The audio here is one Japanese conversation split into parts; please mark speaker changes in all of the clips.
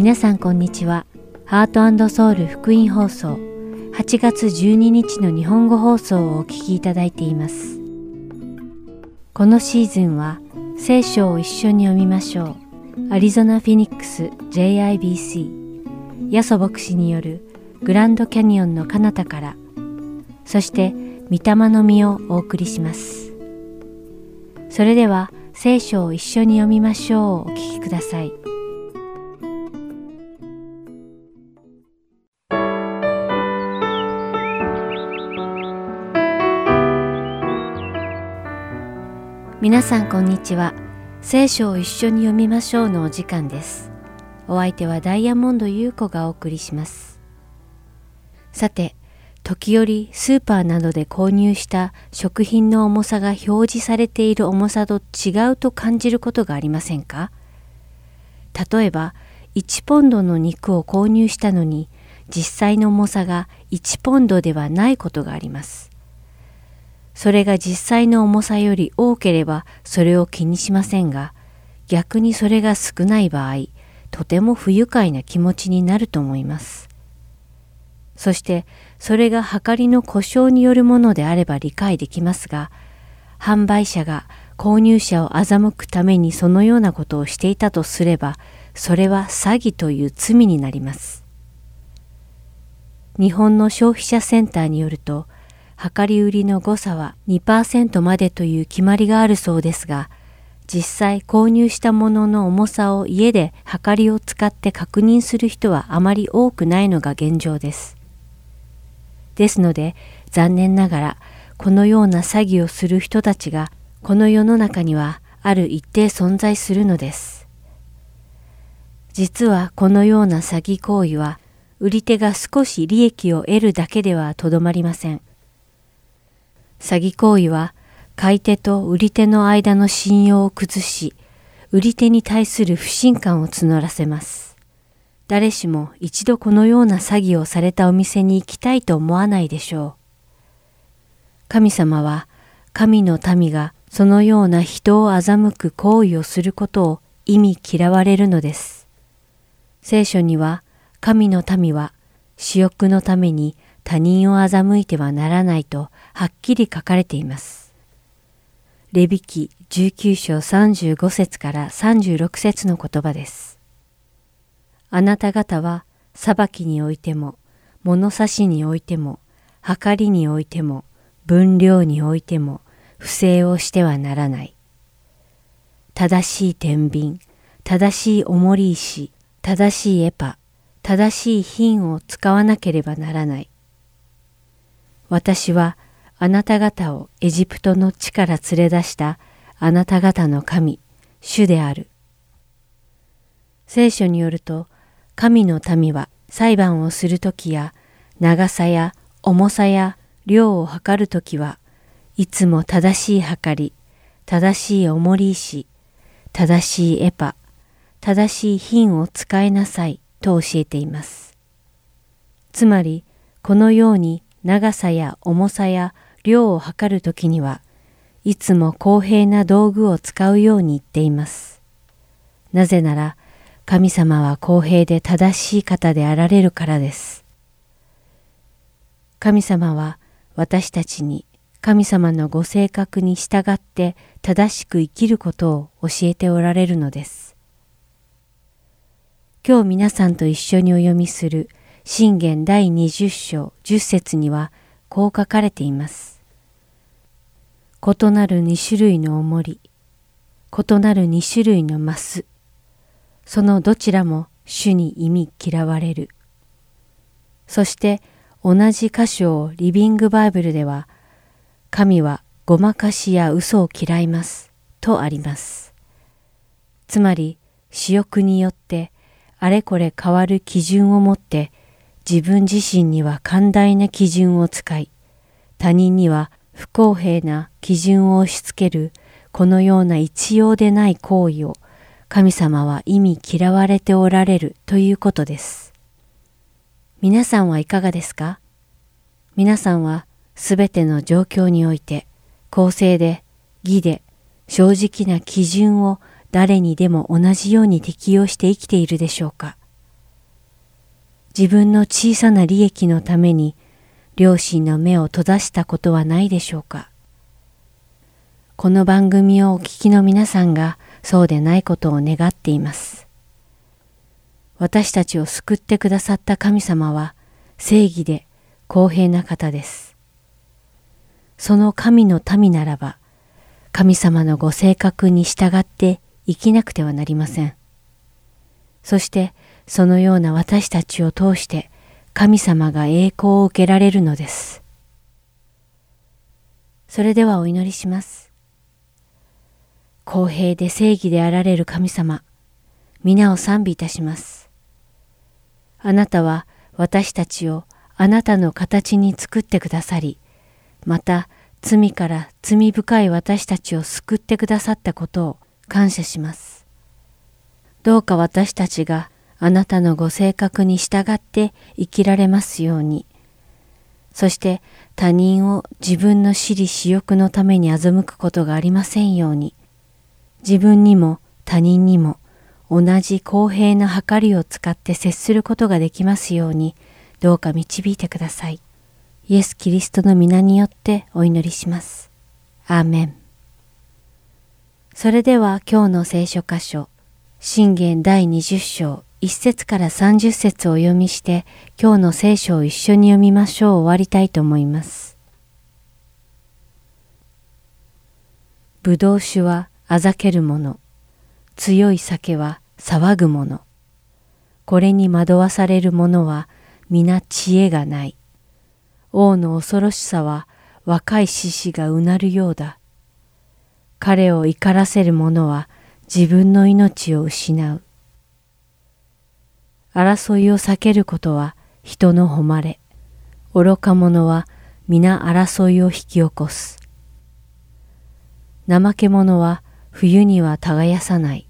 Speaker 1: 皆さんこんにちは。ハートソウル福音放送8月12日の日本語放送をお聞きいただいています。このシーズンは聖書を一緒に読みましょう。アリゾナ・フィニックス JIBC ヤソ牧師によるグランドキャニオンの彼方からそして御霊の実をお送りします。それでは聖書を一緒に読みましょうお聞きください。皆さんこんにちは。聖書を一緒に読みましょうのお時間です。お相手はダイヤモンド優子がお送りします。さて、時折スーパーなどで購入した食品の重さが表示されている重さと違うと感じることがありませんか？例えば、1ポンドの肉を購入したのに、実際の重さが1ポンドではないことがあります。それが実際の重さより多ければそれを気にしませんが、逆にそれが少ない場合、とても不愉快な気持ちになると思います。そして、それが計りの故障によるものであれば理解できますが、販売者が購入者を欺くためにそのようなことをしていたとすれば、それは詐欺という罪になります。日本の消費者センターによると、量り売りの誤差は2%までという決まりがあるそうですが、実際購入したものの重さを家で量りを使って確認する人はあまり多くないのが現状です。ですので残念ながらこのような詐欺をする人たちがこの世の中にはある一定存在するのです。実はこのような詐欺行為は売り手が少し利益を得るだけではとどまりません。詐欺行為は買い手と売り手の間の信用を崩し、売り手に対する不信感を募らせます。誰しも一度このような詐欺をされたお店に行きたいと思わないでしょう。神様は神の民がそのような人を欺く行為をすることを意味嫌われるのです。聖書には神の民は私欲のために他人を欺いてはならないとはっきり書かれています。レビ記19章35節から36節の言葉です。あなた方は裁きにおいても、物差しにおいても、計りにおいても、分量においても、不正をしてはならない。正しい天秤、正しい重り石、正しいエパ、正しい品を使わなければならない。私はあなた方をエジプトの地から連れ出したあなた方の神、主である。聖書によると、神の民は裁判をするときや長さや重さや量を測るときはいつも正しい測り、正しい重り石、正しいエパ、正しい品を使いなさいと教えています。つまり、このように長さや重さや量を測るときにはいつも公平な道具を使うように言っています。なぜなら神様は公平で正しい方であられるからです。神様は私たちに神様のご性格に従って正しく生きることを教えておられるのです。今日皆さんと一緒にお読みする信玄第20章10節にはこう書かれています。異なる2種類の重り、異なる2種類のマス、そのどちらも主に意味嫌われる。そして同じ箇所をリビングバイブルでは、神はごまかしや嘘を嫌いますとあります。つまり、私欲によってあれこれ変わる基準を持って自分自身には寛大な基準を使い、他人には不公平な基準を押し付けるこのような一様でない行為を神様は意味嫌われておられるということです。皆さんはいかがですか？皆さんはすべての状況において公正で義で正直な基準を誰にでも同じように適用して生きているでしょうか？自分の小さな利益のために両親の目を閉ざしたことはないでしょうか。この番組をお聞きの皆さんがそうでないことを願っています。私たちを救ってくださった神様は正義で公平な方です。その神の民ならば、神様のご性格に従って生きなくてはなりません。そしてそのような私たちを通して神様が栄光を受けられるのです。それではお祈りします。公平で正義であられる神様、皆を賛美いたします。あなたは私たちをあなたの形に作ってくださり、また罪から罪深い私たちを救ってくださったことを感謝します。どうか私たちがあなたのご性格に従って生きられますように。そして他人を自分の私利私欲のために欺くことがありませんように。自分にも他人にも同じ公平な計りを使って接することができますように、どうか導いてください。イエス・キリストの皆によってお祈りします。アーメン。それでは今日の聖書箇所、信玄第20章1節から30節を読みして今日の聖書を一緒に読みましょう終わりたいと思います。ぶどう酒はあざけるもの、強い酒は騒ぐもの。これに惑わされる者は皆知恵がない。王の恐ろしさは若い獅子がうなるようだ。彼を怒らせる者は自分の命を失う。争いを避けることは人の誉れ。愚か者は皆争いを引き起こす。怠け者は冬には耕さない。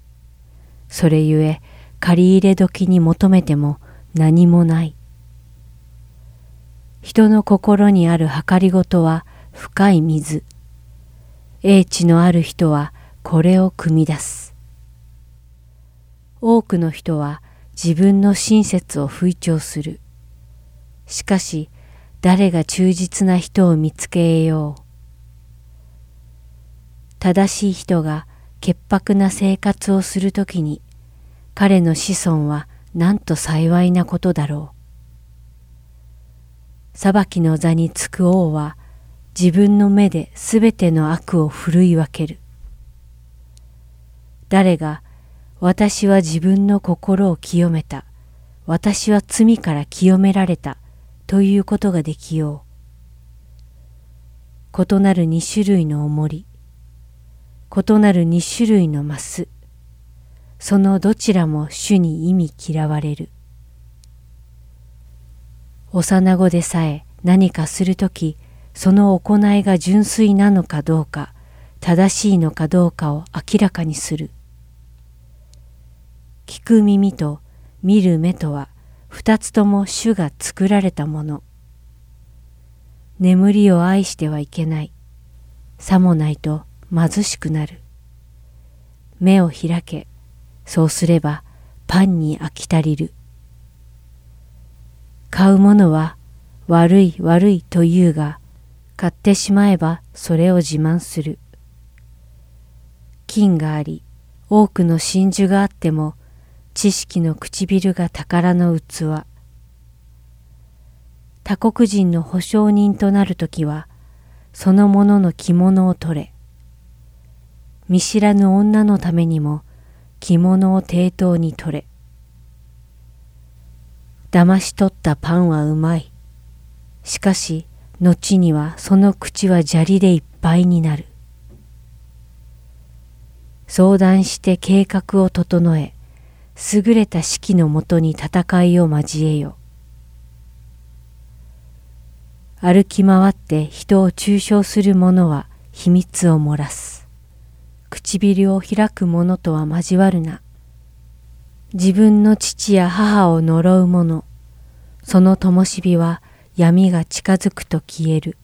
Speaker 1: それゆえ借り入れ時に求めても何もない。人の心にある計りごとは深い水。英知のある人はこれを汲み出す。多くの人は自分の親切を吹聴する。しかし、誰が忠実な人を見つけよう。正しい人が潔白な生活をするときに、彼の子孫はなんと幸いなことだろう。裁きの座につく王は、自分の目ですべての悪をふるい分ける。誰が私は自分の心を清めた。私は罪から清められた。ということができよう。異なる二種類の重り。異なる二種類のマス。そのどちらも主に意味嫌われる。幼子でさえ何かするとき、その行いが純粋なのかどうか、正しいのかどうかを明らかにする。聞く耳と見る目とは二つとも主が作られたもの。眠りを愛してはいけない。さもないと貧しくなる。目を開け、そうすればパンに飽き足りる。買うものは悪い悪いと言うが、買ってしまえばそれを自慢する。金があり、多くの真珠があっても知識の唇が宝の器。他国人の保証人となるときは、そのものの着物を取れ。見知らぬ女のためにも着物を抵当に取れ。騙し取ったパンはうまい。しかし、後にはその口は砂利でいっぱいになる。相談して計画を整え、優れた指揮のもとに戦いを交えよ。歩き回って人を中傷する者は秘密を漏らす。唇を開く者とは交わるな。自分の父や母を呪う者、その灯火は闇が近づくと消える。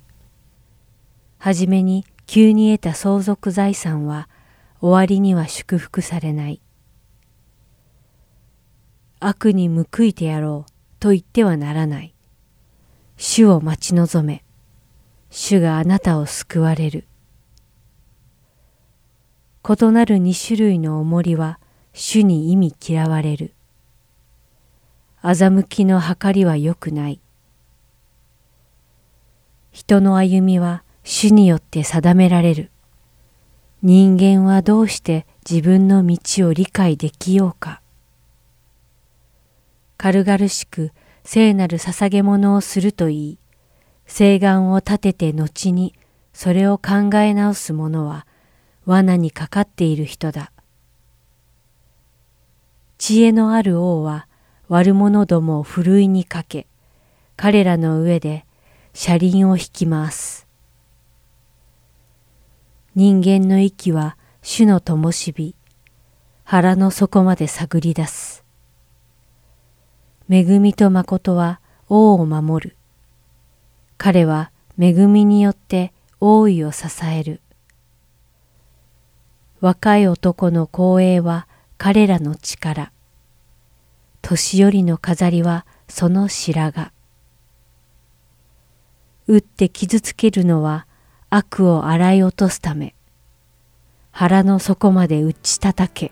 Speaker 1: はじめに急に得た相続財産は終わりには祝福されない。悪に報いてやろう
Speaker 2: と言ってはならない。主を待ち望め。主があなたを救われる。異なる二種類の重りは主に意味嫌われる。欺きの計りは良くない。人の歩みは主によって定められる。人間はどうして自分の道を理解できようか。軽々しく聖なる捧げ物をするといい、誓願を立てて後にそれを考え直す者は罠にかかっている人だ。知恵のある王は悪者どもをふるいにかけ、彼らの上で車輪を引き回す。人間の息は主の灯火、腹の底まで探り出す。恵みと誠は王を守る。彼は恵みによって王位を支える。若い男の光栄は彼らの力。年寄りの飾りはその白髪。打って傷つけるのは悪を洗い落とすため。腹の底まで打ち叩け。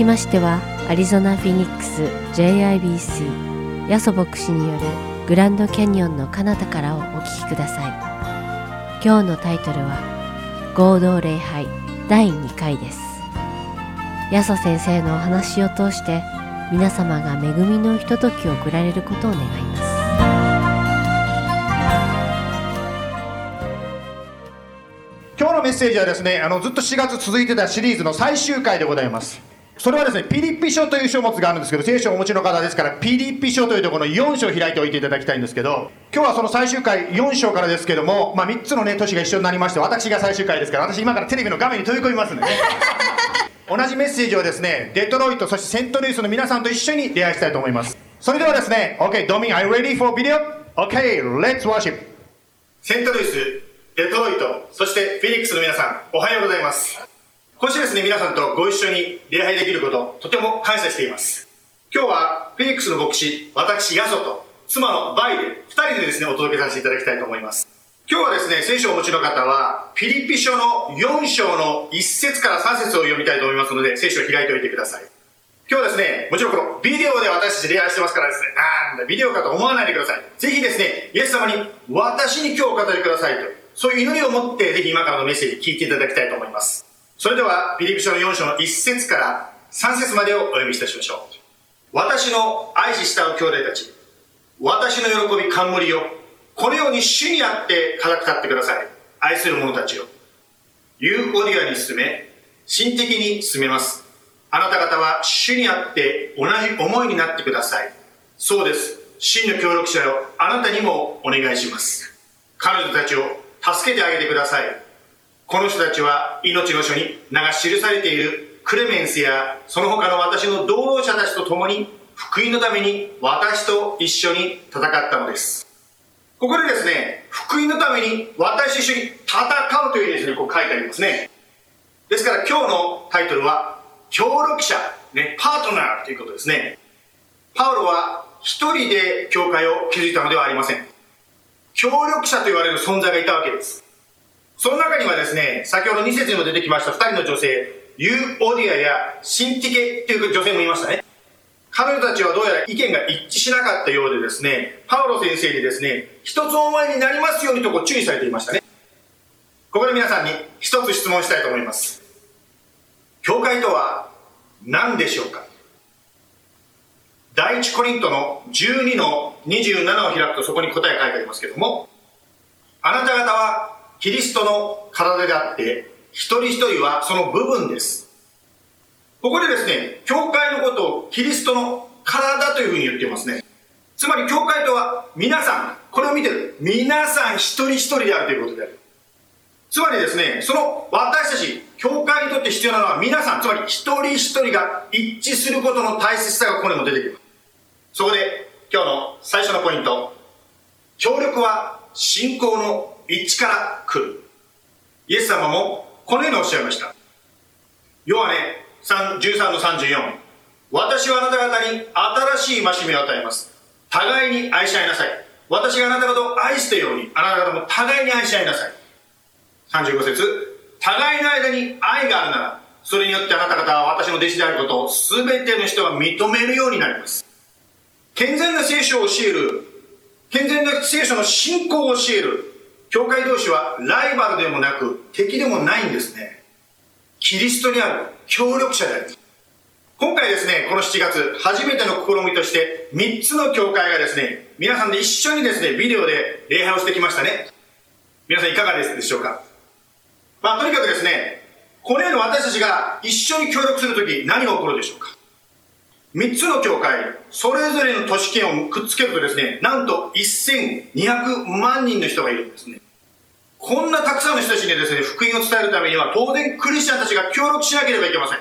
Speaker 1: きましてはアリゾナ・フィニックス JIBC ヤソ牧師によるグランドキャニオンの彼方からをお聞きください。今日のタイトルは合同礼拝第2回です。ヤソ先生のお話を通して皆様が恵みのひとときを送られることを願います。
Speaker 3: 今日のメッセージはですねあのずっと4月続いてたシリーズの最終回でございます。それはですねピリピ書という書物があるんですけど聖書をお持ちの方ですからピリピ書というところの4章を開いておいていただきたいんですけど今日はその最終回4章からですけども、まあ、3つのね都市が一緒になりまして私が最終回ですから私今からテレビの画面に飛び込みますんでね 同じメッセージをですね、デトロイト、そしてセントルイスの皆さんと一緒に出会いしたいと思います。それではですね、OK、ドミン、are you ready for video?OK, let's worship! セントルイス、デトロイト、そしてフィニックスの皆さん、おはようございます。今週ですね、皆さんとご一緒に礼拝できること、とても感謝しています。今日は、フィニックスの牧師、私、ヤソと、妻のバイで、二人でですね、お届けさせていただきたいと思います。今日はですね、聖書をお持ちの方は、ピリピ書の4章の1節から3節を読みたいと思いますので、聖書を開いておいてください。今日はですね、もちろんこのビデオで私たち礼拝してますからですね、なんだ、ビデオかと思わないでください。ぜひですね、イエス様に、私に今日お語りくださいと、そういう祈りを持って、ぜひ今からのメッセージ聞いていただきたいと思います。それでは、ピリピ書の4章の1節から3節までをお読みいたしましょう。私の愛し慕う兄弟たち、私の喜び冠よ、このように主にあって語ってください。愛する者たちよ。ユーオディアに進め、心的に進めます。あなた方は主にあって同じ思いになってください。そうです。真の協力者よ、あなたにもお願いします。彼女たちを助けてあげてください。この人たちは命の書に名が記されているクレメンスやその他の私の同労者たちと共に福音のために私と一緒に戦ったのです。ここでですね、福音のために私と一緒に戦うというですね、こう書いてありますね。ですから今日のタイトルは、協力者、ね、パートナーということですね。パウロは一人で教会を築いたのではありません。協力者と言われる存在がいたわけです。その中にはですね、先ほど2節にも出てきました2人の女性、ユーオディアやシンティケという女性もいましたね。彼女たちはどうやら意見が一致しなかったようでですね、パウロ先生にですね、一つお前になりますようにとこう注意されていましたね。ここで皆さんに一つ質問したいと思います。教会とは何でしょうか？第一コリントの12の27を開くとそこに答え書いてありますけども、あなた方はキリストの体であって、一人一人はその部分です。ここでですね、教会のことをキリストの体というふうに言っていますね。つまり教会とは皆さん、これを見てる皆さん一人一人であるということである。つまりですね、その私たち、教会にとって必要なのは皆さん、つまり一人一人が一致することの大切さがここにも出てきます。そこで今日の最初のポイント。協力は信仰の一致から来る。イエス様もこのようにおっしゃいました。要はね、13の34私はあなた方に新しい戒めを与えます。互いに愛し合いなさい。私があなた方を愛したようにあなた方も互いに愛し合いなさい。35節。互いの間に愛があるならそれによってあなた方は私の弟子であることを全ての人が認めるようになります。健全な聖書を教える。健全な聖書の信仰を教える。教会同士はライバルでもなく敵でもないんですねキリストにある協力者であります。今回ですね、この7月、初めての試みとして、3つの教会がですね、皆さんで一緒にですね、ビデオで礼拝をしてきましたね。皆さんいかがですでしょうか？まあ、とにかくですね、このように私たちが一緒に協力するとき、何が起こるでしょうか？3つの教会、それぞれの都市圏をくっつけるとですね、なんと1200万人の人がいるんですね。こんなたくさんの人たちにですね、福音を伝えるためには、当然クリスチャンたちが協力しなければいけません。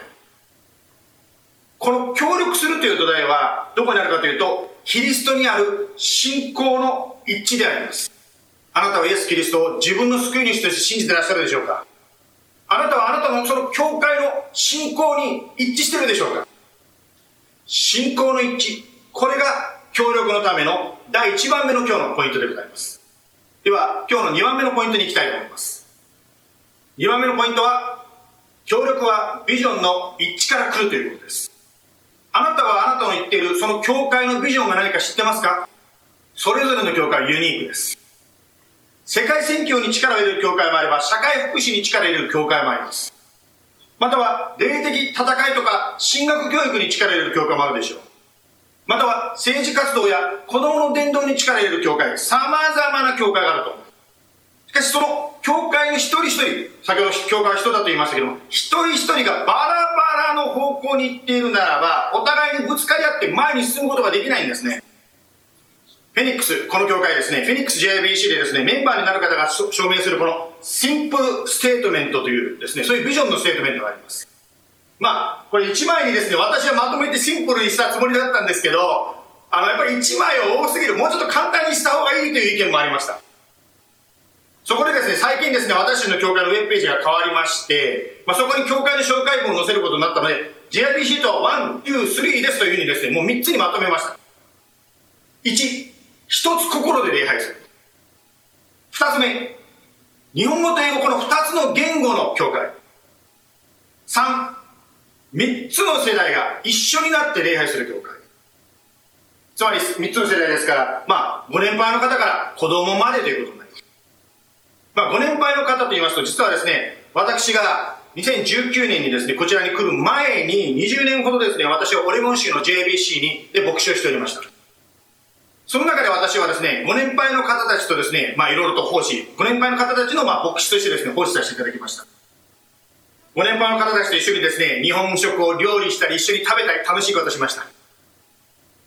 Speaker 3: この協力するという土台は、どこにあるかというと、キリストにある信仰の一致であります。あなたはイエス・キリストを自分の救い主として信じてらっしゃるでしょうかあなたはあなたのその教会の信仰に一致してるでしょうか信仰の一致。これが協力のための第1番目の今日のポイントでございます。では、今日の2番目のポイントに行きたいと思います。2番目のポイントは、協力はビジョンの一致から来るということですあなたはあなたの言っているその教会のビジョンが何か知ってますか？それぞれの教会はユニークです世界選挙に力を入れる教会もあれば社会福祉に力を入れる教会もありますまたは霊的戦いとか進学教育に力を入れる教会もあるでしょう。または政治活動や子供の伝道に力を入れる教会様々な教会があるとしかしその教会の一人一人先ほど教会は人だと言いましたけども一人一人がバラバラの方向に行っているならばお互いにぶつかり合って前に進むことができないんですね。フェニックス、この教会ですね、フェニックス JIBC でですね、メンバーになる方が証明するこの simple statement というですね、そういうビジョンのステートメントがあります。まあ、これ1枚にですね、私はまとめてシンプルにしたつもりだったんですけど、あの、やっぱり1枚は多すぎる、もうちょっと簡単にした方がいいという意見もありました。そこでですね、最近ですね、私の教会のウェブページが変わりまして、まあ、そこに教会の紹介文を載せることになったので、JIBC と1、2、3ですというふうにですね、もう3つにまとめました。1、一つ心で礼拝する。二つ目、日本語と英語この二つの言語の教会。三、三つの世代が一緒になって礼拝する教会。つまり三つの世代ですから、まあ、ご年配の方から子供までということになります。まあ、ご年配の方と言いますと、実はですね、私が2019年にですね、こちらに来る前に20年ほどですね、私はオレゴン州の JBC にで牧師をしておりました。その中で私はですね、ご年配の方たちとですね、まあいろいろと奉仕、ご年配の方たちのまあ牧師としてですね、奉仕させていただきました。ご年配の方たちと一緒にですね、日本食を料理したり、一緒に食べたり、楽しいことしました。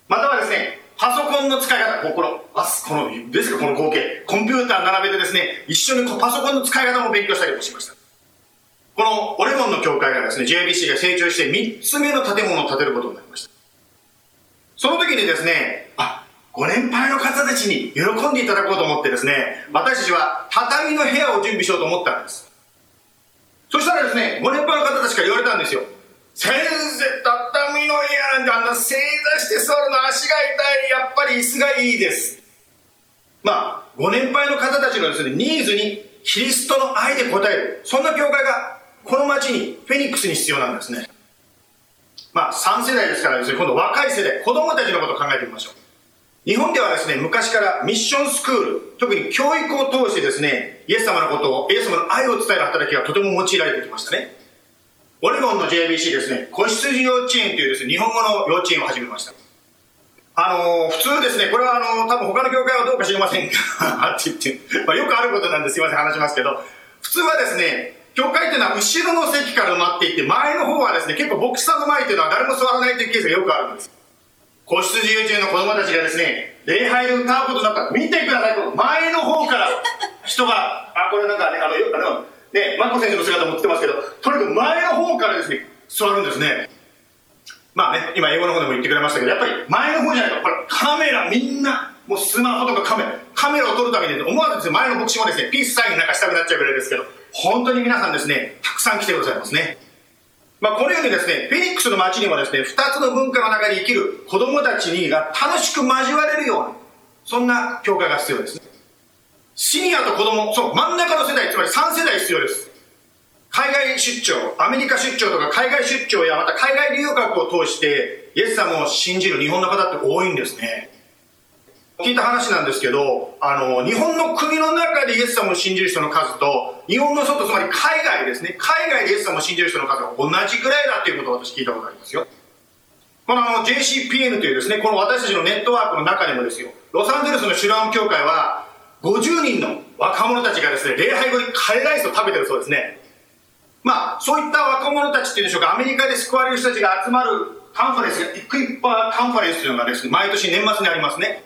Speaker 3: またはですね、パソコンの使い方、この、あこの、ですか、この光景。コンピューター並べてですね、一緒にこうパソコンの使い方も勉強したりもしました。このオレゴンの教会がですね、JBC が成長して3つ目の建物を建てることになりました。その時にですね、あ、ご年配の方たちに喜んでいただこうと思ってですね、私たちは畳の部屋を準備しようと思ったんです。そしたらですね、ご年配の方たちから言われたんですよ。先生、畳の部屋なんてあんな正座して座るの足が痛い、やっぱり椅子がいいです。まあ、ご年配の方たちのですね、ニーズにキリストの愛で応える。そんな教会がこの町に、フェニックスに必要なんですね。まあ、3世代ですからですね、今度若い世代、子供たちのことを考えてみましょう。日本ではですね、昔からミッションスクール、特に教育を通してですね、イエス様のことを、イエス様の愛を伝える働きがとても用いられてきましたね。オレゴンの JBC ですね、子羊幼稚園というですね、日本語の幼稚園を始めました。あのー、普通ですね、これはあのー、多分他の教会はどうか知りませんが、って言って、まあ、よくあることなんですいません、話しますけど、普通はですね、教会っていうのは後ろの席から埋まっていって、前の方はですね、結構牧師さんの前っていうのは誰も座らないというケースがよくあるんです。子羊幼稚園の子供たちがですね、礼拝で歌うことになった、見てください、前の方から人が、あ、これなんかね、あの、あのね、マコ先生の姿も映ってますけど、とにかく前の方からですね、座るんですね。まあね、今英語の方でも言ってくれましたけど、やっぱり前の方じゃないと、これカメラみんな、もうスマホとかカメラ、カメラを撮るために思わずですね、前の牧師もですね、ピースサインなんかしたくなっちゃうぐらいですけど、本当に皆さんですね、たくさん来てくださいますね。まあ、このようにですね、フェニックスの街にもですね、二つの文化の中に生きる子供たちにが楽しく交われるような、そんな教会が必要ですね。シニアと子供、そう、真ん中の世代、つまり3世代必要です。海外出張、アメリカ出張とか海外出張やまた海外留学を通して、イエス様を信じる日本の方って多いんですね。聞いた話なんですけど、あの、日本の国の中でイエス様を信じる人の数と、日本の外、つまり海外ですね、海外でイエス様を信じる人の数が同じぐらいだっていうことを私聞いたことありますよ。このあの JCPN というですね、この私たちのネットワークの中でもですよ、ロサンゼルスのシュラム教会は、50人の若者たちがですね、礼拝後にカレーライスを食べてるそうですね。まあ、そういった若者たちっていうんでしょうか、アメリカで救われる人たちが集まるカンファレンスが、イクイッパーカンファレンスというのがですね、毎年年末にありますね。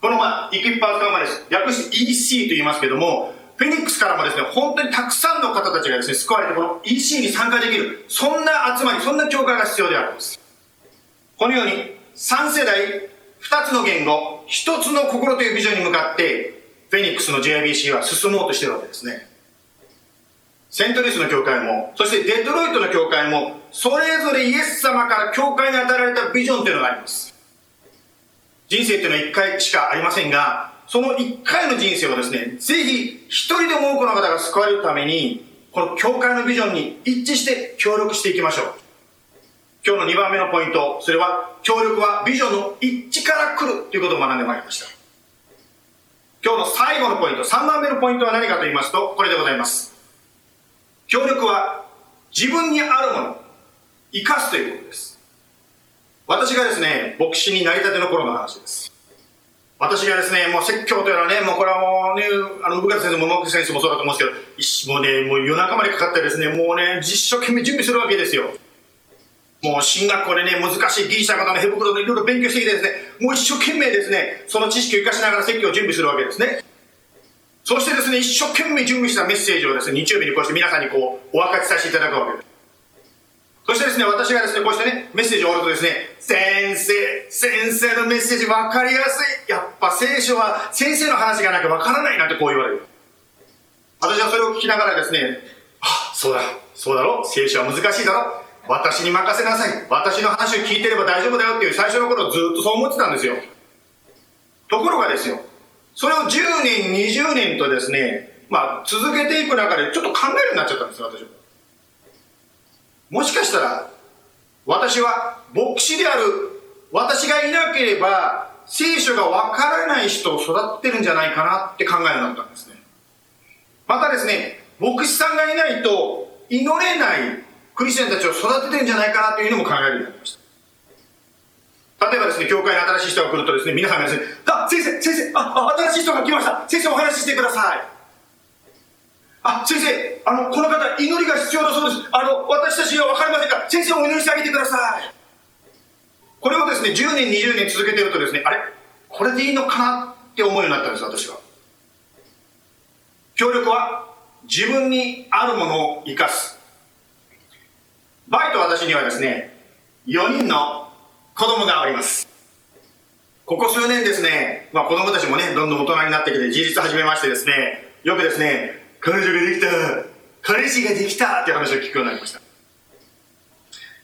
Speaker 3: この、まあ、イクイッパーカンファレンス、略して EC と言いますけども、フェニックスからもですね、本当にたくさんの方たちがですね、救われて、この EC に参加できる、そんな集まり、そんな教会が必要であるんです。このように、3世代、2つの言語、1つの心というビジョンに向かって、フェニックスの JIBC は進もうとしてるわけですね。セントリスの教会も、そしてデトロイトの教会も、それぞれイエス様から教会に与えられたビジョンというのがあります。人生っていうのは一回しかありませんが、その一回の人生をですね、ぜひ一人でも多くの方が救われるために、この教会のビジョンに一致して協力していきましょう。今日の2番目のポイント、それは、協力はビジョンの一致から来るということを学んでまいりました。今日の最後のポイント、3番目のポイントは何かと言いますと、これでございます。協力は自分にあるもの、生かすということです。私がですね、牧師になりたての頃の話です。私がですね、もう説教というのはね、もうこれはもうね、あの、産方先生も野口先生もそうだと思うんですけど、もうね、もう夜中までかかってですね、もうね、実生懸命準備するわけですよ。もう進学校でね、難しいギリシャ型のヘブクロでいろいろ勉強してきてですね、もう一生懸命ですね、その知識を生かしながら説教を準備するわけですね。そしてですね、一生懸命準備したメッセージをですね、日曜日にこうして皆さんにこう、お分かちさせていただくわけです。そしてですね、私がですね、こうしてね、メッセージを終わるとですね、先生、先生のメッセージ分かりやすい。やっぱ聖書は先生の話がなきゃ分からないなんてこう言われる。私はそれを聞きながらですね、あ、そうだ、そうだろ、聖書は難しいだろ、私に任せなさい。私の話を聞いてれば大丈夫だよっていう最初の頃ずっとそう思ってたんですよ。ところがですよ、それを10年、20年とですね、まあ、続けていく中でちょっと考えるようになっちゃったんですよ、私は。もしかしたら、私は牧師である私がいなければ、聖書がわからない人を育ってるんじゃないかなって考えになったんですね。またですね、牧師さんがいないと祈れないクリスチャンたちを育ててるんじゃないかなというのも考えるようになりました。例えばですね、教会に新しい人が来るとですね、皆さんがですね、あ、先生、先生、あ、新しい人が来ました。先生お話ししてください。あ、先生、あの、この方、祈りが必要だそうです。あの、私たちは分かりませんが、先生お祈りしてあげてください。これをですね、10年、20年続けてるとですね、あれこれでいいのかなって思うようになったんです、私は。協力は、自分にあるものを生かす。バイと私にはですね、4人の子供がおります。ここ数年ですね、まあ子供たちもね、どんどん大人になってきて、自立始めましてですね、よくですね、彼女ができた彼氏ができたって話を聞くようになりました。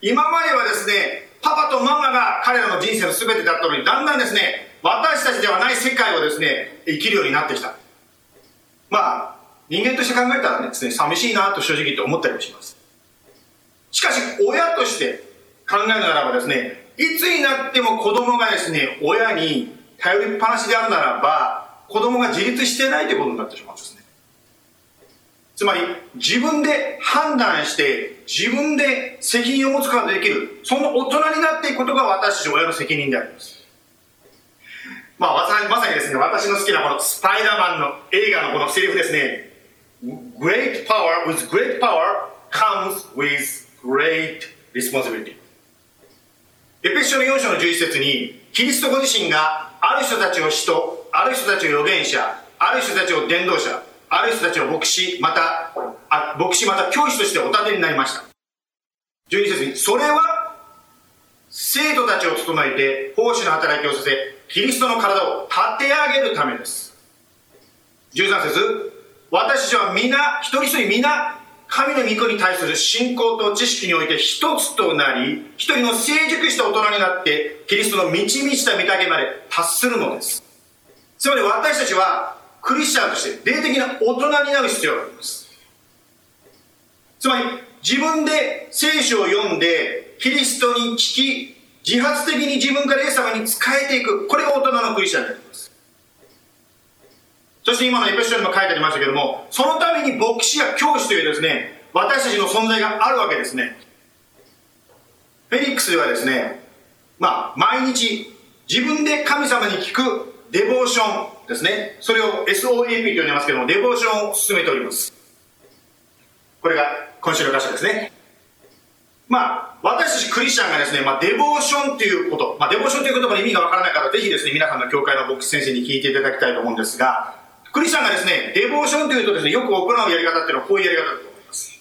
Speaker 3: 今まではですねパパとママが彼らの人生の全てだったのにだんだんですね私たちではない世界をですね生きるようになってきた。まあ人間として考えたらねですね寂しいなと正直言って思ったりもします。しかし親として考えるならばですねいつになっても子供がですね親に頼りっぱなしであるならば子供が自立してないということになってしまうんですね。つまり自分で判断して自分で責任を持つことができるその大人になっていくことが私親の責任であります。まあまさにですね私の好きなこのスパイダーマンの映画のこのセリフですね。Great power with great power comes with great responsibility. エペショの4章の11節にキリストご自身がある人たちを使徒ある人たちを預言者ある人たちを伝道者ある人たちを牧師、また、あ牧師また教師としてお立てになりました。12節に、それは、生徒たちを整えて、奉仕の働きをさせ、キリストの体を立て上げるためです。13節私たちは皆、一人一人皆、神の御子に対する信仰と知識において一つとなり、一人の成熟した大人になって、キリストの満ち満ちた御岳まで達するのです。つまり私たちは、クリスチャンとして霊的な大人になる必要があります。つまり自分で聖書を読んでキリストに聞き自発的に自分からイエス様に仕えていく。これが大人のクリスチャンになります。そして今のエペソ書にも書いてありましたけどもそのために牧師や教師というですね私たちの存在があるわけですね。フェニックスではですねまあ毎日自分で神様に聞くデボーションですね。それを SOAP と呼んでますけども、デボーションを進めております。これが今週の箇所ですね。まあ、私たちクリスチャンがですね、まあ、デボーションということ、まあ、デボーションという言葉の意味がわからない方、ぜひですね、皆さんの教会の牧師先生に聞いていただきたいと思うんですが、クリスチャンがですね、デボーションというとですね、よく行うやり方っていうのはこういうやり方だと思います。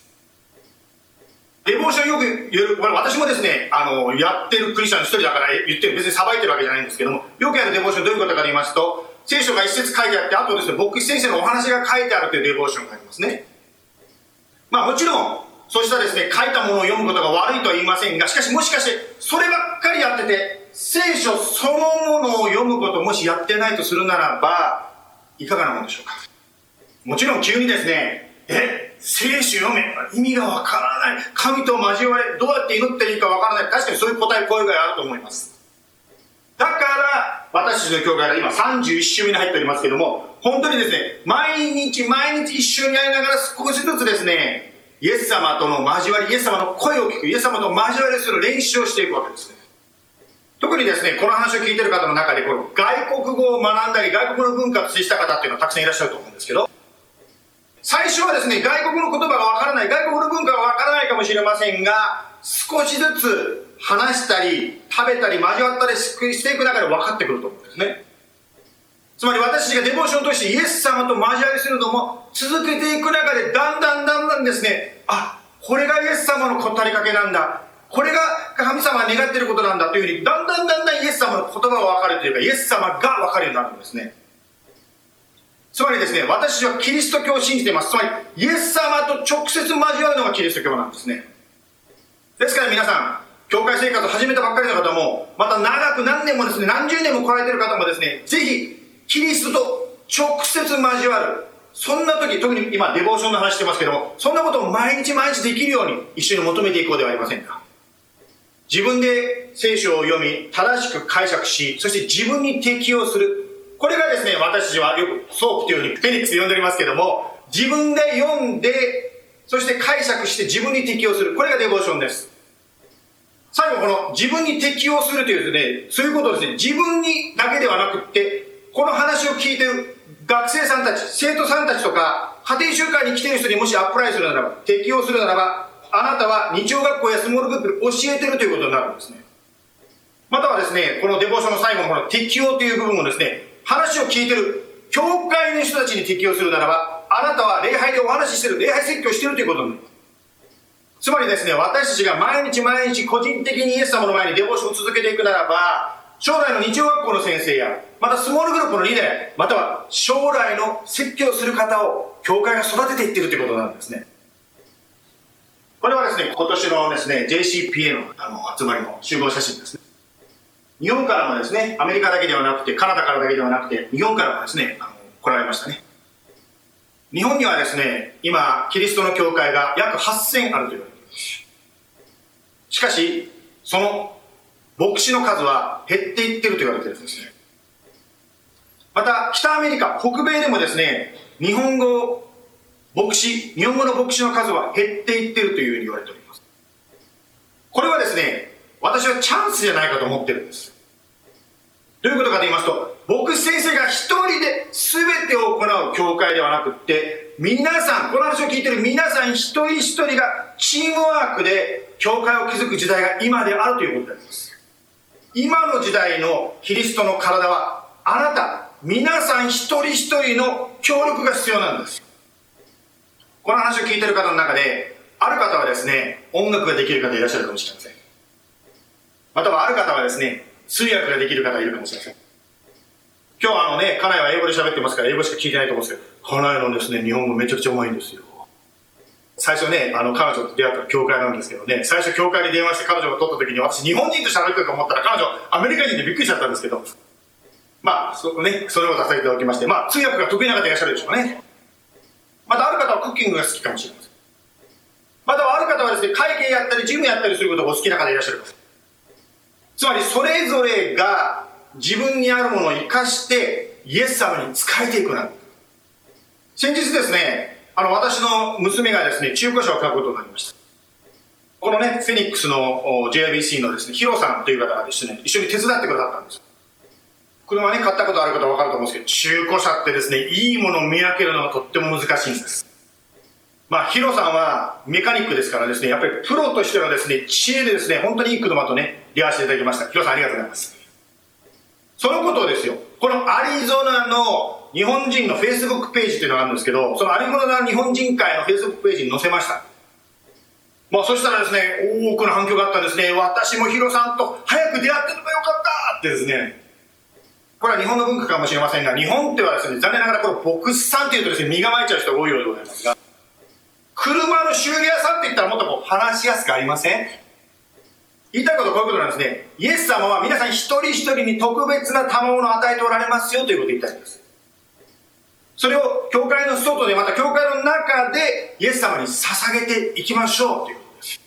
Speaker 3: デボーションよく言う、これ私もですね、あの、やってるクリスチャンの一人だから言ってる、別に裁いてるわけじゃないんですけども、よくやるデボーションどういうことかと言いますと、聖書が一節書いてあって、あとですね、牧師先生のお話が書いてあるというデボーションがありますね。まあもちろん、そうしたですね、書いたものを読むことが悪いとは言いませんが、しかしもしかして、そればっかりやってて、聖書そのものを読むこともしやってないとするならば、いかがなものでしょうか。もちろん急にですね、え聖書読め。意味がわからない。神と交われ。どうやって祈っていいかわからない。確かにそういう答え、声があると思います。だから、私たちの教会が今31週目に入っておりますけども、本当にですね、毎日毎日一緒に会いながら少しずつですね、イエス様との交わり、イエス様の声を聞く、イエス様と交わりする練習をしていくわけですね。特にですね、この話を聞いてる方の中で、この外国語を学んだり、外国の文化と接した方っていうのはたくさんいらっしゃると思うんですけど、最初はですね、外国の言葉がわからない、外国の文化がわからないかもしれませんが、少しずつ話したり、食べたり、交わったりしていく中で分かってくると思うんですね。つまり私たちがデボーションとしてイエス様と交わりするのも続けていく中でだんだんだんだんですね、あ、これがイエス様の語りかけなんだ。これが神様が願っていることなんだというふうに、だんだんだんだんイエス様の言葉が分かるというか、イエス様が分かるようになるんですね。つまりですね、私はキリスト教を信じています。つまり、イエス様と直接交わるのがキリスト教なんですね。ですから皆さん、教会生活を始めたばっかりの方も、また長く何年もですね、何十年も来られている方もですね、ぜひ、キリストと直接交わる。そんな時、特に今、デボーションの話してますけども、そんなことを毎日毎日できるように一緒に求めていこうではありませんか。自分で聖書を読み、正しく解釈し、そして自分に適用する。これがですね、私たちはよく SOAP というふうにフェニックス呼んでおりますけども、自分で読んで、そして解釈して自分に適用する。これがデボーションです。最後この自分に適応するというですね、そういうことですね、自分にだけではなくって、この話を聞いてる学生さんたち、生徒さんたちとか、家庭集会に来てる人にもし apply するならば、適用するならば、あなたは日曜学校やスモールグループで教えてるということになるんですね。またはですね、このデボーションの最後のこの適用という部分をですね、話を聞いてる教会の人たちに適用するならば、あなたは礼拝でお話ししてる、礼拝説教してるということになります。つまりですね、私たちが毎日毎日個人的にイエス様の前にデボーションを続けていくならば、将来の日曜学校の先生や、またスモールグループのリーダー、または将来の説教する方を教会が育てていってるということなんですね。これはですね、今年のですね、JCPA のあの集まりの集合写真ですね。日本からもですね、アメリカだけではなくて、カナダからだけではなくて、日本からもですね、あの来られましたね。日本にはですね、今、キリストの教会が約8000あると言われています。しかし、その牧師の数は減っていってると言われてるんですね。また、北アメリカ、北米でもですね、日本語牧師、日本語の牧師の数は減っていってるというふうに言われております。これはですね、私はチャンスじゃないかと思ってるんです。どういうことかと言いますと、牧師先生が一人で全てを行う教会ではなくって、皆さん、この話を聞いてる皆さん一人一人がチームワークで教会を築く時代が今であるということであります。今の時代のキリストの体は、あなた、皆さん一人一人の協力が必要なんです。この話を聞いてる方の中で、ある方はですね、音楽ができる方いらっしゃるかもしれません。またはある方はですね、通訳ができる方がいるかもしれません。今日あのね、家内は英語で喋ってますから、英語しか聞いてないと思うんですけど、家内のですね、日本語めちゃくちゃうまいんですよ。最初ね、あの、彼女と出会ったの教会なんですけどね、最初教会に電話して彼女が取った時に私日本人と喋ってると思ったら彼女アメリカ人でびっくりしちゃったんですけど、まあ、そね、それを出させていただきまして、まあ、通訳が得意な方いらっしゃるでしょうね。またある方はクッキングが好きかもしれません。またはある方はですね、会計やったり、ジムやったりすることがお好きな方いらっしゃるかつまり、それぞれが自分にあるものを生かして、イエス様に仕えていくな。先日ですね、あの、私の娘がですね、中古車を買うことになりました。このね、フェニックスの JIBC のですね、ヒロさんという方がですね、一緒に手伝ってくださったんです。車ね、買ったことある方はわかると思うんですけど、中古車ってですね、いいものを見分けるのがとっても難しいんです。まあ、ヒロさんはメカニックですからですね、やっぱりプロとしてのですね、知恵でですね、本当にいい車とね、出会わせていただきました。ヒロさんありがとうございます。そのことをですよ、このアリゾナの日本人のフェイスブックページっていうのがあるんですけど、そのアリゾナ日本人会のフェイスブックページに載せました。まあそしたらですね、多くの反響があったんですね。私もヒロさんと早く出会ってればよかったってですね。これは日本の文化かもしれませんが、日本ってはですね、残念ながらこの牧師さんっていうとですね、身構えちゃう人が多いようでございますが、車の修理屋さんって言ったらもっとこう話しやすくありません？言いたいことはこういうことなんですね。イエス様は皆さん一人一人に特別な賜物を与えておられますよということを言ったんです。それを教会の外でまた教会の中でイエス様に捧げていきましょうということです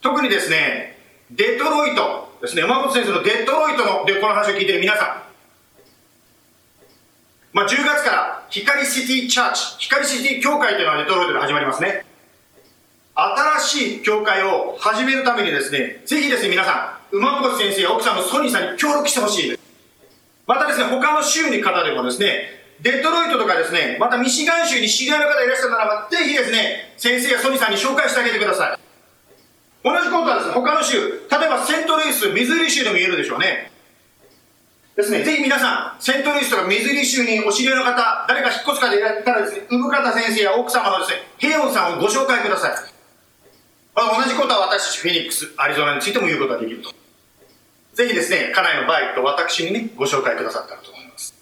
Speaker 3: 特にですねデトロイトですね山本先生のデトロイトのでこの話を聞いている皆さんまあ、10月から光シティチャーチ光シティ教会というのがデトロイトで始まりますね新しい教会を始めるためにですねぜひですね皆さん馬越先生や奥さんのソニーさんに協力してほしいですまたですね他の州に方でもですねデトロイトとかですね、またミシガン州に知り合いの方いらっしゃるならば、ぜひですね、先生やソニーさんに紹介してあげてください。同じことはですね、他の州、例えばセントルイス、ミズーリ州でも言えるでしょうね。ですね、ぜひ皆さん、セントルイスとかミズーリ州にお知り合いの方、誰か引っ越す方いたらですね、産方先生や奥様のですね、ヘヨンさんをご紹介ください。まあ、同じことは私たちフェニックス、アリゾナについても言うことができると。ぜひですね、家内の場合と私にね、ご紹介くださったらと思います。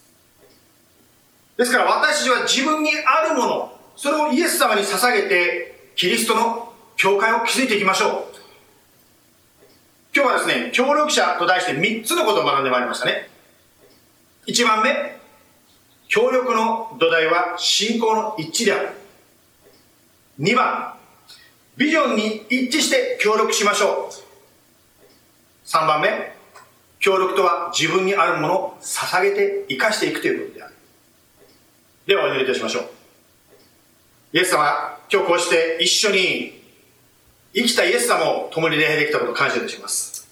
Speaker 3: ですから私たちは自分にあるもの、それをイエス様に捧げて、キリストの教会を築いていきましょう。今日はですね、協力者と題して3つのことを学んでまいりましたね。1番目、協力の土台は信仰の一致である。2番、ビジョンに一致して協力しましょう。3番目、協力とは自分にあるものを捧げて生かしていくということである。ではお祈りいたしましょう。イエス様、今日こうして一緒に生きたイエス様を共に礼拝できたことを感謝いたします。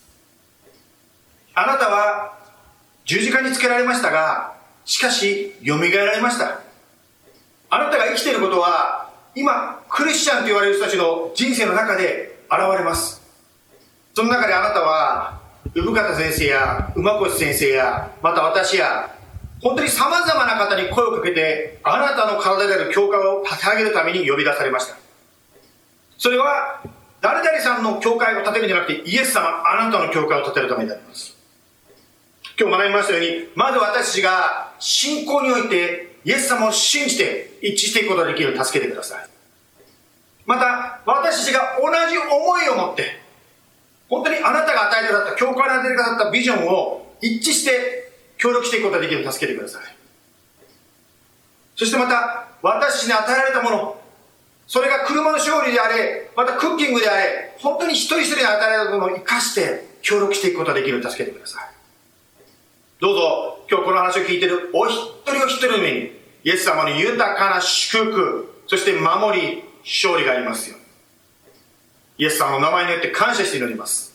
Speaker 3: あなたは十字架につけられましたが、しかし、蘇られました。あなたが生きていることは、今、クリスチャンと言われる人たちの人生の中で現れます。その中であなたは、産方先生や馬越先生や、また私や、本当に様々な方に声をかけて、あなたの体である教会を立て上げるために呼び出されました。それは、誰々さんの教会を建てるんじゃなくて、イエス様、あなたの教会を建てるためになります。今日学びましたように、まず私たちが信仰において、イエス様を信じて一致していくことができるように助けてください。また、私たちが同じ思いを持って、本当にあなたが与えてくださった、教会に与えてくださったビジョンを一致して協力していくことができるように助けてください。そしてまた、私たちに与えられたもの、それが車の勝利であれ、またクッキングであれ、本当に一人一人に与えられたものを生かして協力していくことができるように助けてください。どうぞ、今日この話を聞いているお一人お一人の目に、イエス様の豊かな祝福、そして守り、勝利がありますよ。イエス様の名前によって感謝して祈ります。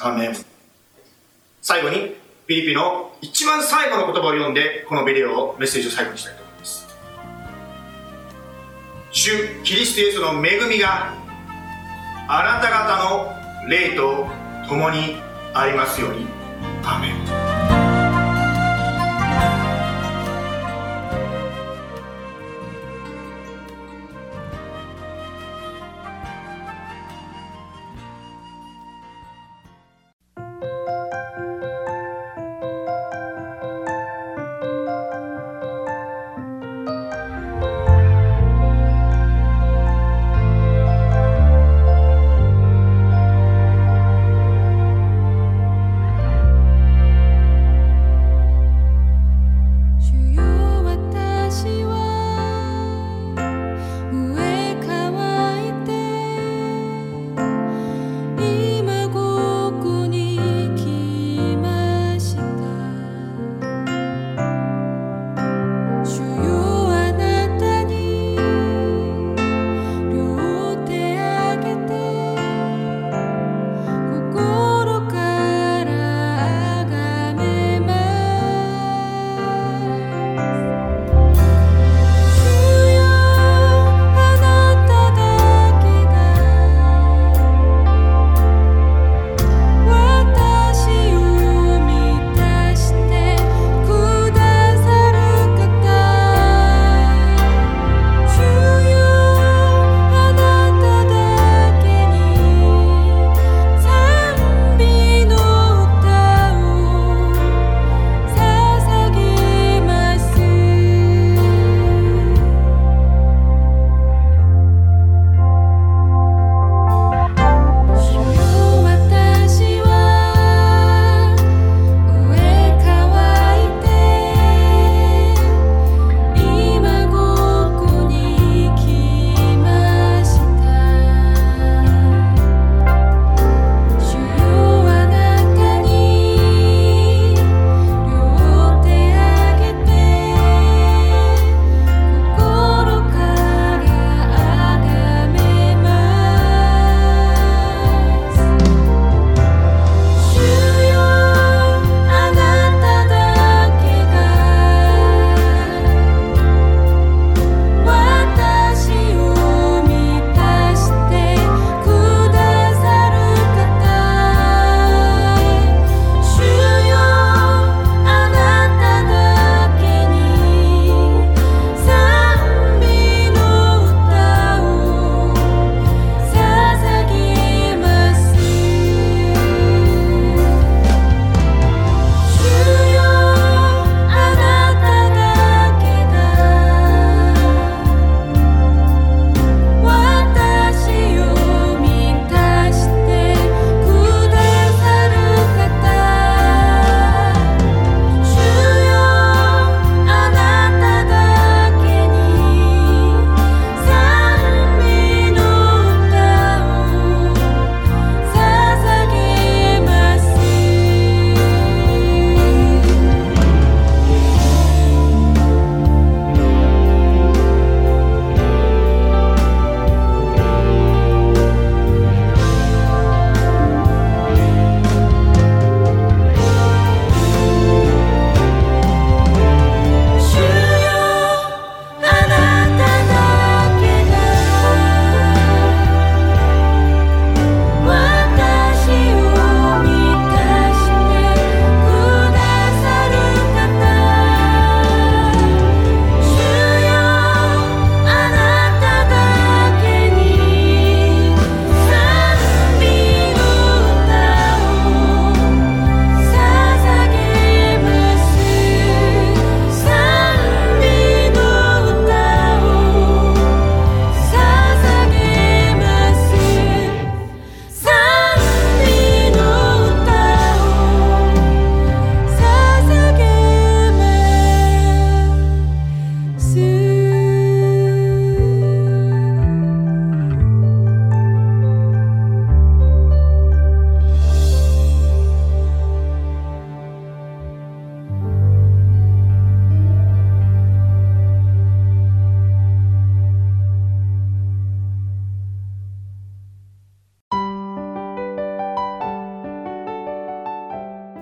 Speaker 3: アメン。最後に、ピリピの一番最後の言葉を読んでこのビデオをメッセージを最後にしたいと思います主キリストイエスの恵みがあなた方の霊と共にありますようにアメン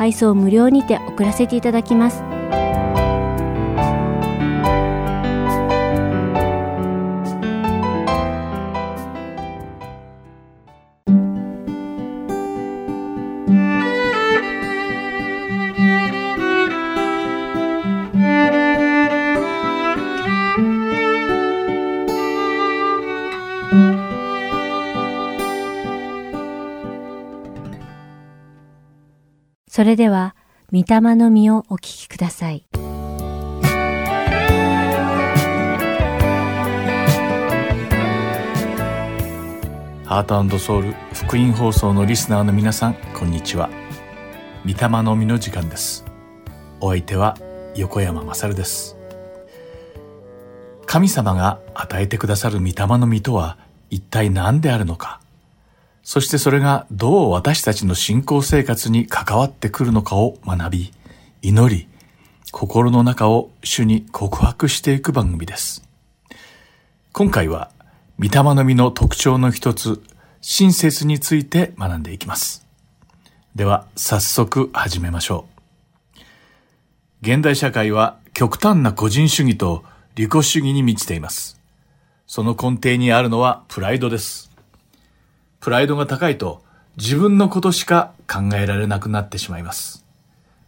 Speaker 1: 配送無料にて送らせていただきます。それでは、御霊の実をお聞きください。
Speaker 4: ハートソウル福音放送のリスナーの皆さん、こんにちは。御霊の実の時間です。お相手は横山まさるです。神様が与えてくださる御霊の実とは一体何であるのか。そしてそれがどう私たちの信仰生活に関わってくるのかを学び、祈り、心の中を主に告白していく番組です。今回は、御霊の実の特徴の一つ、親切について学んでいきます。では、早速始めましょう。現代社会は極端な個人主義と利己主義に満ちています。その根底にあるのはプライドです。プライドが高いと自分のことしか考えられなくなってしまいます。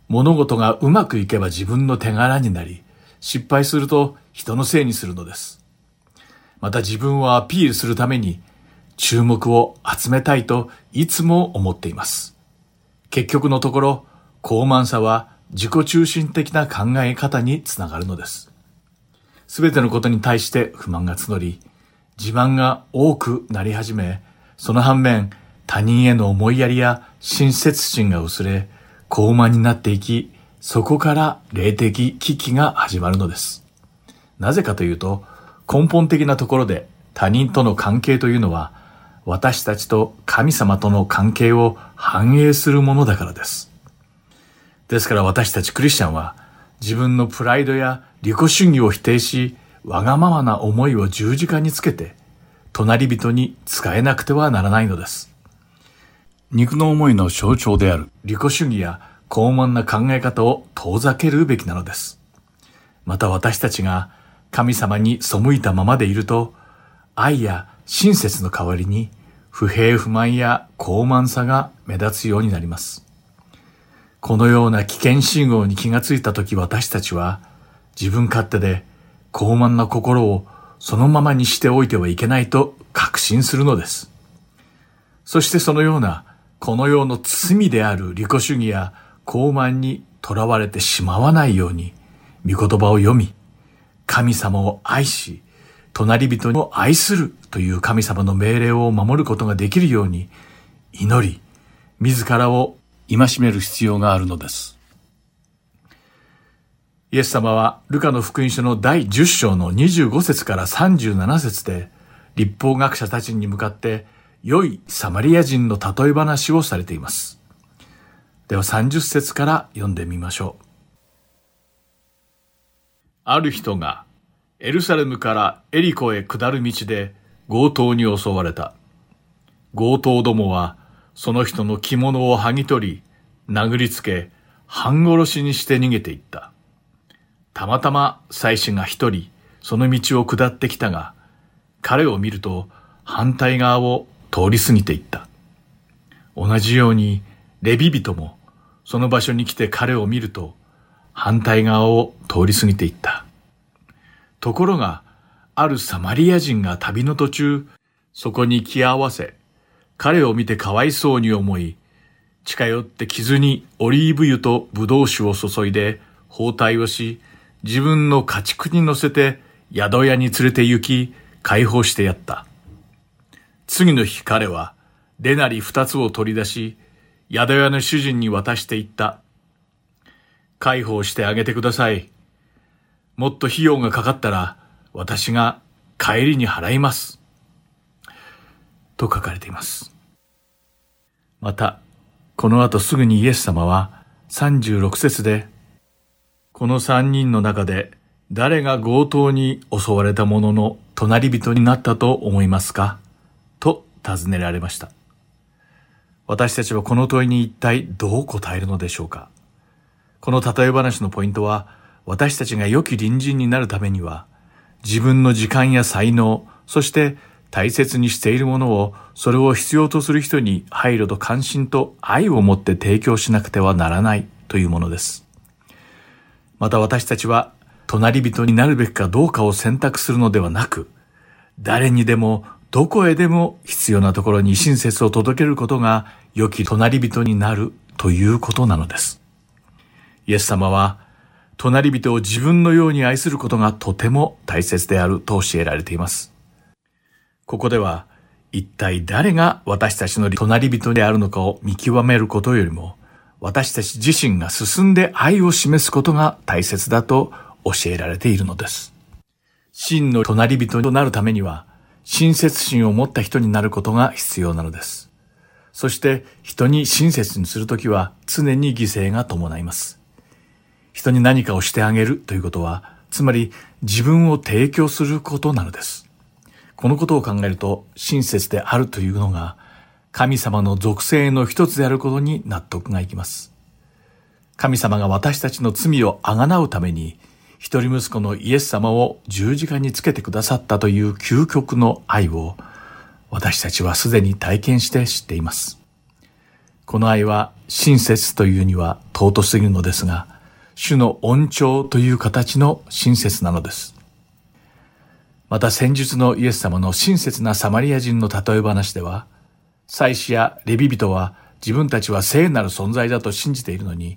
Speaker 4: 物事がうまくいけば自分の手柄になり、失敗すると人のせいにするのです。また自分をアピールするために注目を集めたいといつも思っています。結局のところ、高慢さは自己中心的な考え方につながるのです。すべてのことに対して不満が募り、自慢が多くなり始め、その反面、他人への思いやりや親切心が薄れ、高慢になっていき、そこから霊的危機が始まるのです。なぜかというと、根本的なところで他人との関係というのは、私たちと神様との関係を反映するものだからです。ですから私たちクリスチャンは、自分のプライドや利己主義を否定し、わがままな思いを十字架につけて、隣人に使えなくてはならないのです。肉の思いの象徴である利己主義や高慢な考え方を遠ざけるべきなのです。また私たちが神様に背いたままでいると、愛や親切の代わりに不平不満や高慢さが目立つようになります。このような危険信号に気がついたとき私たちは自分勝手で高慢な心をそのままにしておいてはいけないと確信するのです。そしてそのような、この世の罪である利己主義や高慢に囚われてしまわないように、御言葉を読み、神様を愛し、隣人を愛するという神様の命令を守ることができるように、祈り、自らを戒める必要があるのです。イエス様はルカの福音書の第10章の25節から37節で立法学者たちに向かって良いサマリア人の例え話をされています。では30節から読んでみましょう。ある人がエルサレムからエリコへ下る道で強盗に襲われた。強盗どもはその人の着物を剥ぎ取り、殴りつけ、半殺しにして逃げていった。たまたま妻子が一人その道を下ってきたが、彼を見ると反対側を通り過ぎていった。同じようにレビ人もその場所に来て彼を見ると、反対側を通り過ぎていった。ところが、あるサマリア人が旅の途中、そこに気合わせ、彼を見てかわいそうに思い、近寄って傷にオリーブ油とブドウ酒を注いで包帯をし、自分の家畜に乗せて宿屋に連れて行き、解放してやった。次の日彼は、デナリ二つを取り出し、宿屋の主人に渡していった。解放してあげてください。もっと費用がかかったら、私が帰りに払います。と書かれています。また、この後すぐにイエス様は36節で、この三人の中で誰が強盗に襲われた者の隣人になったと思いますか？と尋ねられました。私たちはこの問いに一体どう答えるのでしょうか？この例え話のポイントは、私たちが良き隣人になるためには、自分の時間や才能、そして大切にしているものを、それを必要とする人に配慮と関心と愛を持って提供しなくてはならないというものです。また私たちは隣人になるべきかどうかを選択するのではなく、誰にでもどこへでも必要なところに親切を届けることが良き隣人になるということなのです。イエス様は隣人を自分のように愛することがとても大切であると教えられています。ここでは一体誰が私たちの隣人であるのかを見極めることよりも私たち自身が進んで愛を示すことが大切だと教えられているのです。真の隣人となるためには、親切心を持った人になることが必要なのです。そして人に親切にするときは常に犠牲が伴います。人に何かをしてあげるということは、つまり自分を提供することなのです。このことを考えると親切であるというのが神様の属性の一つであることに納得がいきます。神様が私たちの罪をあがなうために一人息子のイエス様を十字架につけてくださったという究極の愛を私たちはすでに体験して知っています。この愛は親切というには尊すぎるのですが、主の恩寵という形の親切なのです。また先日のイエス様の親切なサマリア人の例え話では、祭司やレビ人は自分たちは聖なる存在だと信じているのに、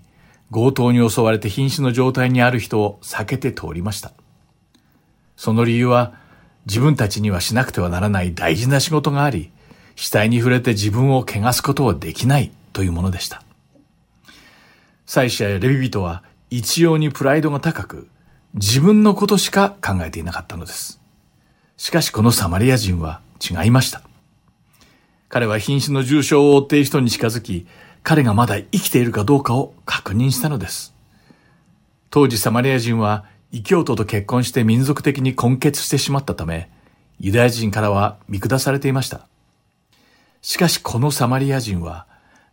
Speaker 4: 強盗に襲われて瀕死の状態にある人を避けて通りました。その理由は自分たちにはしなくてはならない大事な仕事があり、死体に触れて自分を汚すことはできないというものでした。祭司やレビ人は一様にプライドが高く、自分のことしか考えていなかったのです。しかしこのサマリア人は違いました。彼は瀕死の重傷を負っている人に近づき、彼がまだ生きているかどうかを確認したのです。当時サマリア人は異教徒と結婚して民族的に根結してしまったため、ユダヤ人からは見下されていました。しかしこのサマリア人は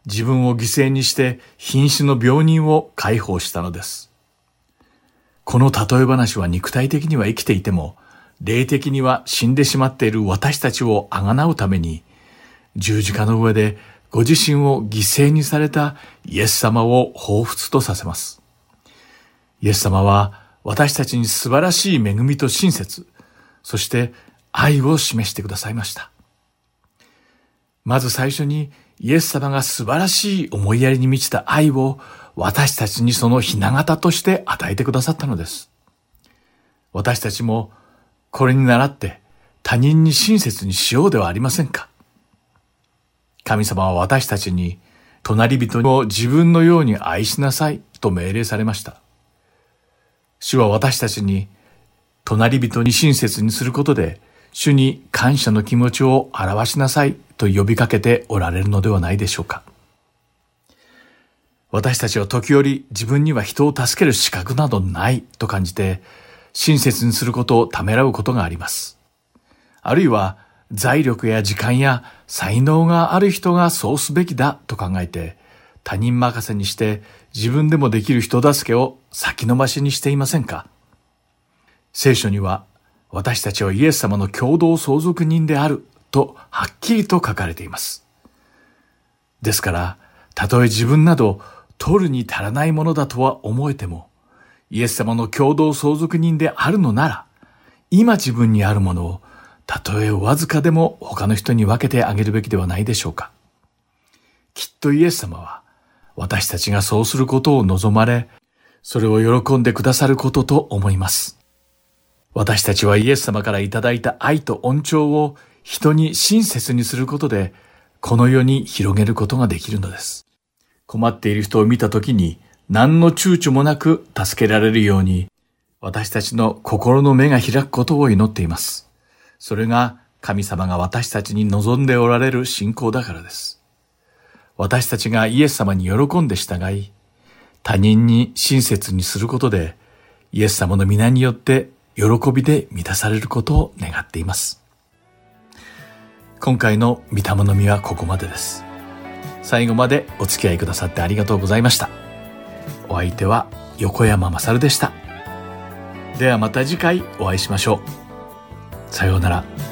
Speaker 4: 自分を犠牲にして瀕死の病人を解放したのです。この例え話は肉体的には生きていても、霊的には死んでしまっている私たちをあがなうために、十字架の上でご自身を犠牲にされたイエス様を彷彿とさせます。イエス様は私たちに素晴らしい恵みと親切、そして愛を示してくださいました。まず最初にイエス様が素晴らしい思いやりに満ちた愛を私たちにそのひな形として与えてくださったのです。私たちもこれに倣って他人に親切にしようではありませんか神様は私たちに隣人を自分のように愛しなさいと命令されました。主は私たちに隣人に親切にすることで主に感謝の気持ちを表しなさいと呼びかけておられるのではないでしょうか。私たちは時折自分には人を助ける資格などないと感じて親切にすることをためらうことがあります。あるいは財力や時間や才能がある人がそうすべきだと考えて、他人任せにして自分でもできる人助けを先延ばしにしていませんか？聖書には私たちはイエス様の共同相続人であるとはっきりと書かれています。ですから、たとえ自分など取るに足らないものだとは思えても、イエス様の共同相続人であるのなら、今自分にあるものを、たとえわずかでも他の人に分けてあげるべきではないでしょうか。きっとイエス様は、私たちがそうすることを望まれ、それを喜んでくださることと思います。私たちはイエス様からいただいた愛と恩寵を人に親切にすることで、この世に広げることができるのです。困っている人を見たときに、何の躊躇もなく助けられるように、私たちの心の目が開くことを祈っています。それが神様が私たちに望んでおられる信仰だからです。私たちがイエス様に喜んで従い、他人に親切にすることで、イエス様の皆によって喜びで満たされることを願っています。今回の御霊の実はここまでです。最後までお付き合いくださってありがとうございました。お相手は横山まさるでした。ではまた次回お会いしましょう。さようなら。